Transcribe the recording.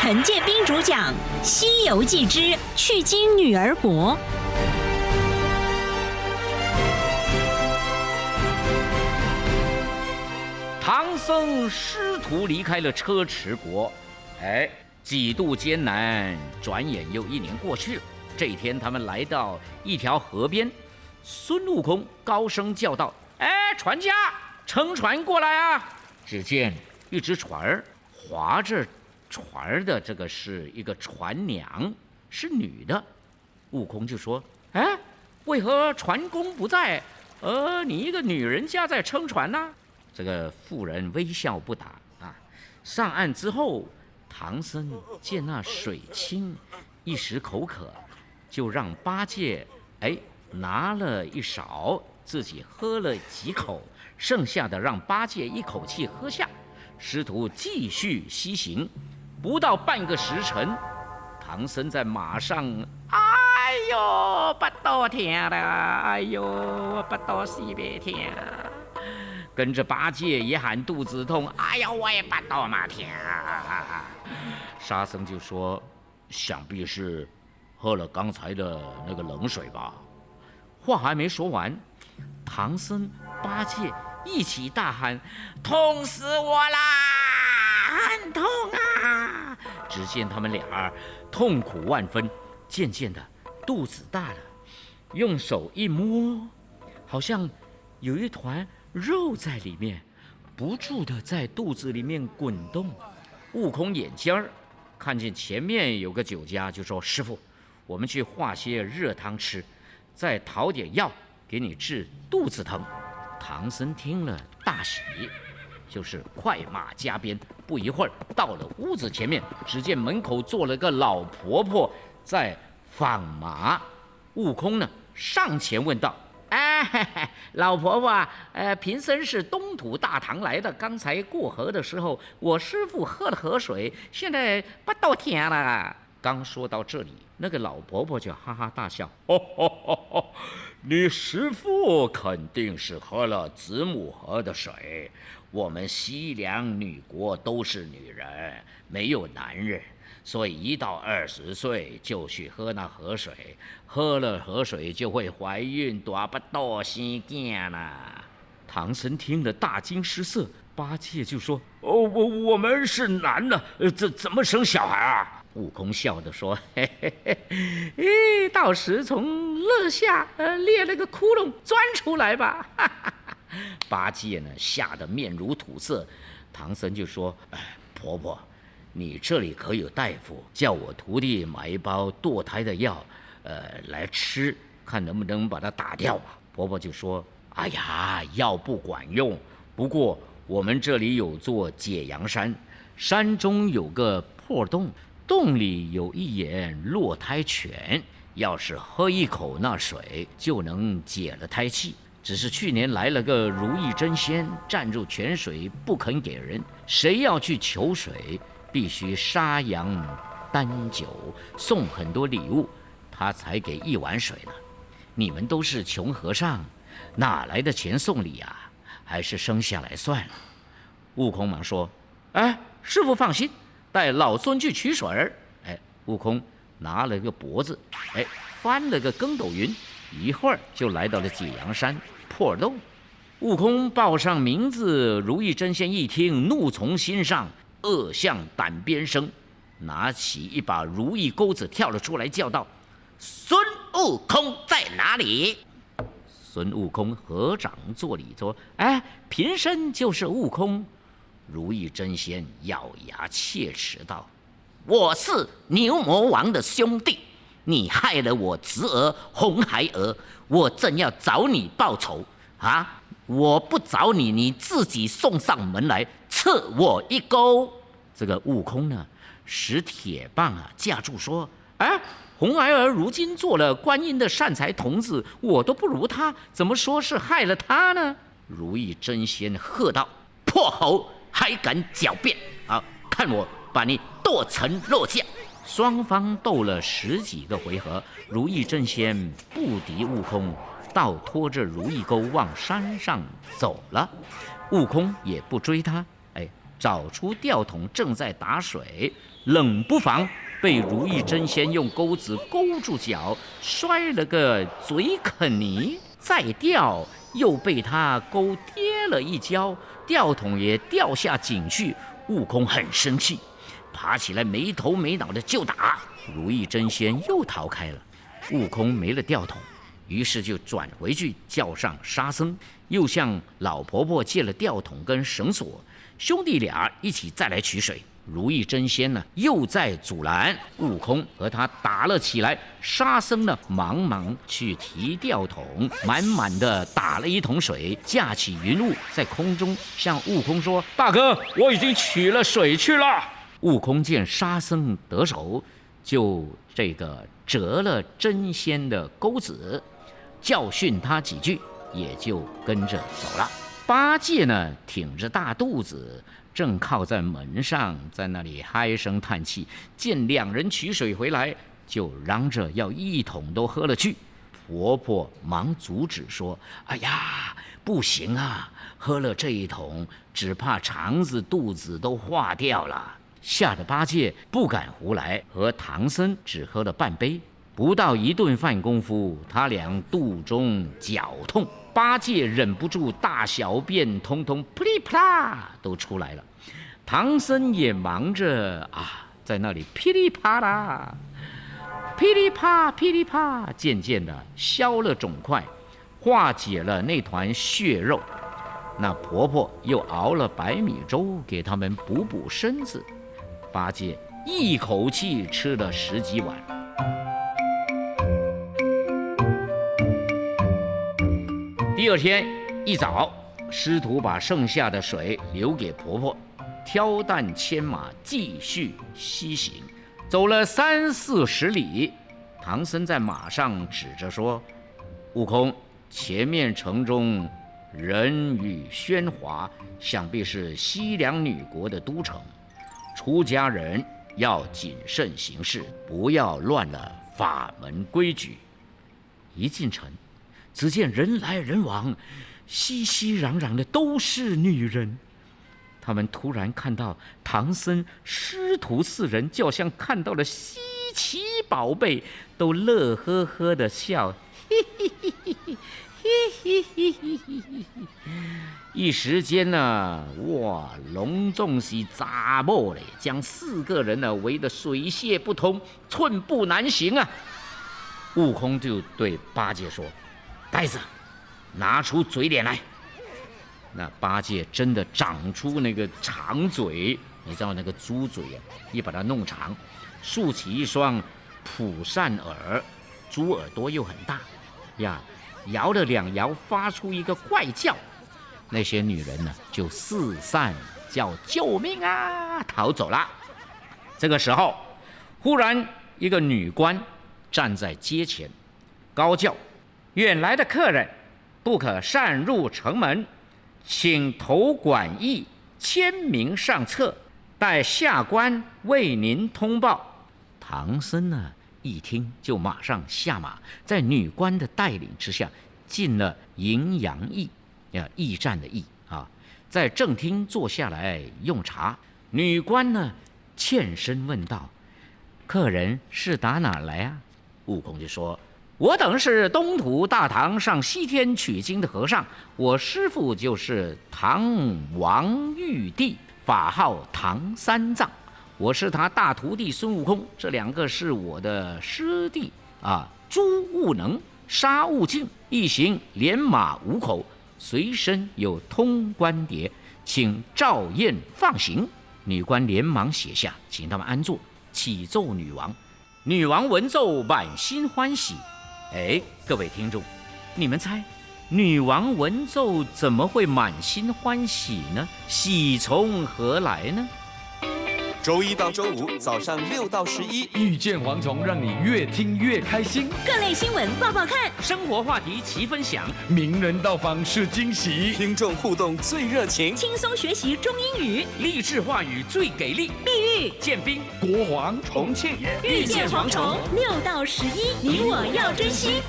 陈建斌主讲《西游记之去经女儿国》。唐僧师徒离开了车迟国，哎，几度艰难，转眼又一年过去了。这一天，他们来到一条河边，孙悟空高声叫道：“哎，船家，乘船过来啊！”只见一只船儿划着船儿的这个是一个船娘，是女的。悟空就说：“哎，为何船工不在？呃，你一个女人家在撑船呢？”这个妇人微笑不答啊。上岸之后，唐僧见那水清，一时口渴，就让八戒哎拿了一勺，自己喝了几口，剩下的让八戒一口气喝下。师徒继续西行，不到半个时辰，唐僧在马上，哎呦，不到天了，哎呦，不到西北天。跟着八戒也喊肚子痛，哎呀，我也不到马天。沙僧就说：“想必是喝了刚才的那个冷水吧。”话还没说完，唐僧、八戒一起大喊：“痛死我啦！很痛啊！”只见他们俩痛苦万分，渐渐的肚子大了，用手一摸，好像有一团。肉在里面，不住的在肚子里面滚动。悟空眼尖儿，看见前面有个酒家，就说：“师傅，我们去化些热汤吃，再讨点药给你治肚子疼。”唐僧听了大喜，就是快马加鞭，不一会儿到了屋子前面，只见门口坐了个老婆婆在纺麻。悟空呢，上前问道。哎，老婆婆，呃，贫僧是东土大唐来的。刚才过河的时候，我师傅喝了河水，现在不到天了。刚说到这里，那个老婆婆就哈哈大笑：“哦哦哦你师傅肯定是喝了子母河的水。我们西凉女国都是女人，没有男人。”所以一到二十岁就去喝那河水，喝了河水就会怀孕，多不多新鲜呐！唐僧听了大惊失色，八戒就说：“哦，我我们是男的，怎怎么生小孩啊？”悟空笑着说：“嘿 嘿嘿，哎，到时从肋下呃裂了个窟窿钻出来吧。”哈哈哈。八戒呢吓得面如土色，唐僧就说：“哎，婆婆。”你这里可有大夫？叫我徒弟买一包堕胎的药，呃，来吃，看能不能把它打掉。婆婆就说：“哎呀，药不管用。不过我们这里有座解阳山，山中有个破洞，洞里有一眼落胎泉，要是喝一口那水，就能解了胎气。只是去年来了个如意真仙，占住泉水不肯给人，谁要去求水？”必须杀羊、担酒、送很多礼物，他才给一碗水呢。你们都是穷和尚，哪来的钱送礼啊？还是生下来算了。悟空忙说：“哎，师傅放心，带老孙去取水儿。”哎，悟空拿了个脖子，哎，翻了个跟斗云，一会儿就来到了解阳山破洞。悟空报上名字，如意真仙一听，怒从心上。恶向胆边生，拿起一把如意钩子跳了出来，叫道：“孙悟空在哪里？”孙悟空合掌作礼说：“哎，贫僧就是悟空。”如意真仙咬牙切齿道：“我是牛魔王的兄弟，你害了我侄儿红孩儿，我正要找你报仇啊！我不找你，你自己送上门来。”刺我一钩，这个悟空呢，使铁棒啊架住，说：“哎，红孩儿如今做了观音的善财童子，我都不如他，怎么说是害了他呢？”如意真仙喝道：“破猴还敢狡辩！啊，看我把你剁成肉酱！”双方斗了十几个回合，如意真仙不敌悟空，倒拖着如意钩往山上走了。悟空也不追他。哎找出吊桶正在打水，冷不防被如意真仙用钩子勾住脚，摔了个嘴啃泥。再吊又被他勾跌了一跤，吊桶也掉下井去。悟空很生气，爬起来没头没脑的就打。如意真仙又逃开了，悟空没了吊桶，于是就转回去叫上沙僧，又向老婆婆借了吊桶跟绳索，兄弟俩一起再来取水。如意真仙呢，又在阻拦悟空，和他打了起来。沙僧呢，忙忙去提吊桶，满满的打了一桶水，架起云雾，在空中向悟空说：“大哥，我已经取了水去了。”悟空见沙僧得手，就这个折了真仙的钩子，教训他几句，也就跟着走了。八戒呢，挺着大肚子。正靠在门上，在那里唉声叹气。见两人取水回来，就嚷着要一桶都喝了去。婆婆忙阻止说：“哎呀，不行啊！喝了这一桶，只怕肠子、肚子都化掉了。”吓得八戒不敢胡来，和唐僧只喝了半杯。不到一顿饭功夫，他俩肚中绞痛。八戒忍不住大小便，通通噼里啪啦都出来了。唐僧也忙着啊，在那里噼里啪啦，噼里啪噼里啪，渐渐的消了肿块，化解了那团血肉。那婆婆又熬了白米粥给他们补补身子。八戒一口气吃了十几碗。第二天一早，师徒把剩下的水留给婆婆，挑担牵马继续西行。走了三四十里，唐僧在马上指着说：“悟空，前面城中人语喧哗，想必是西凉女国的都城。出家人要谨慎行事，不要乱了法门规矩。”一进城。只见人来人往，熙熙攘攘的都是女人。他们突然看到唐僧师徒四人，就像看到了稀奇宝贝，都乐呵呵的笑，嘿嘿嘿嘿嘿嘿嘿嘿嘿嘿。一时间呢，哇，隆重是扎破了，将四个人呢围得水泄不通，寸步难行啊！悟空就对八戒说。呆子，拿出嘴脸来。那八戒真的长出那个长嘴，你知道那个猪嘴啊？一把它弄长，竖起一双蒲扇耳，猪耳朵又很大，呀，摇了两摇，发出一个怪叫。那些女人呢，就四散叫救命啊，逃走了。这个时候，忽然一个女官站在街前，高叫。远来的客人，不可擅入城门，请投馆驿签名上册，待下官为您通报。唐僧呢，一听就马上下马，在女官的带领之下，进了荥阳驿，呀，驿站的驿啊，在正厅坐下来用茶。女官呢，欠身问道：“客人是打哪来啊？”悟空就说。我等是东土大唐上西天取经的和尚，我师父就是唐王玉帝，法号唐三藏，我是他大徒弟孙悟空，这两个是我的师弟啊。朱悟能、沙悟净一行连马五口，随身有通关牒，请赵燕放行。女官连忙写下，请他们安坐，启奏女王。女王闻奏，满心欢喜。哎，各位听众，你们猜，女王闻奏怎么会满心欢喜呢？喜从何来呢？周一到周五早上六到十一，遇见蝗虫，让你越听越开心。各类新闻报报看，生活话题齐分享，名人到访是惊喜，听众互动最热情，轻松学习中英语，励志话语最给力。碧玉、建斌、国王、重庆，遇见蝗虫，六到十一，你我要珍惜。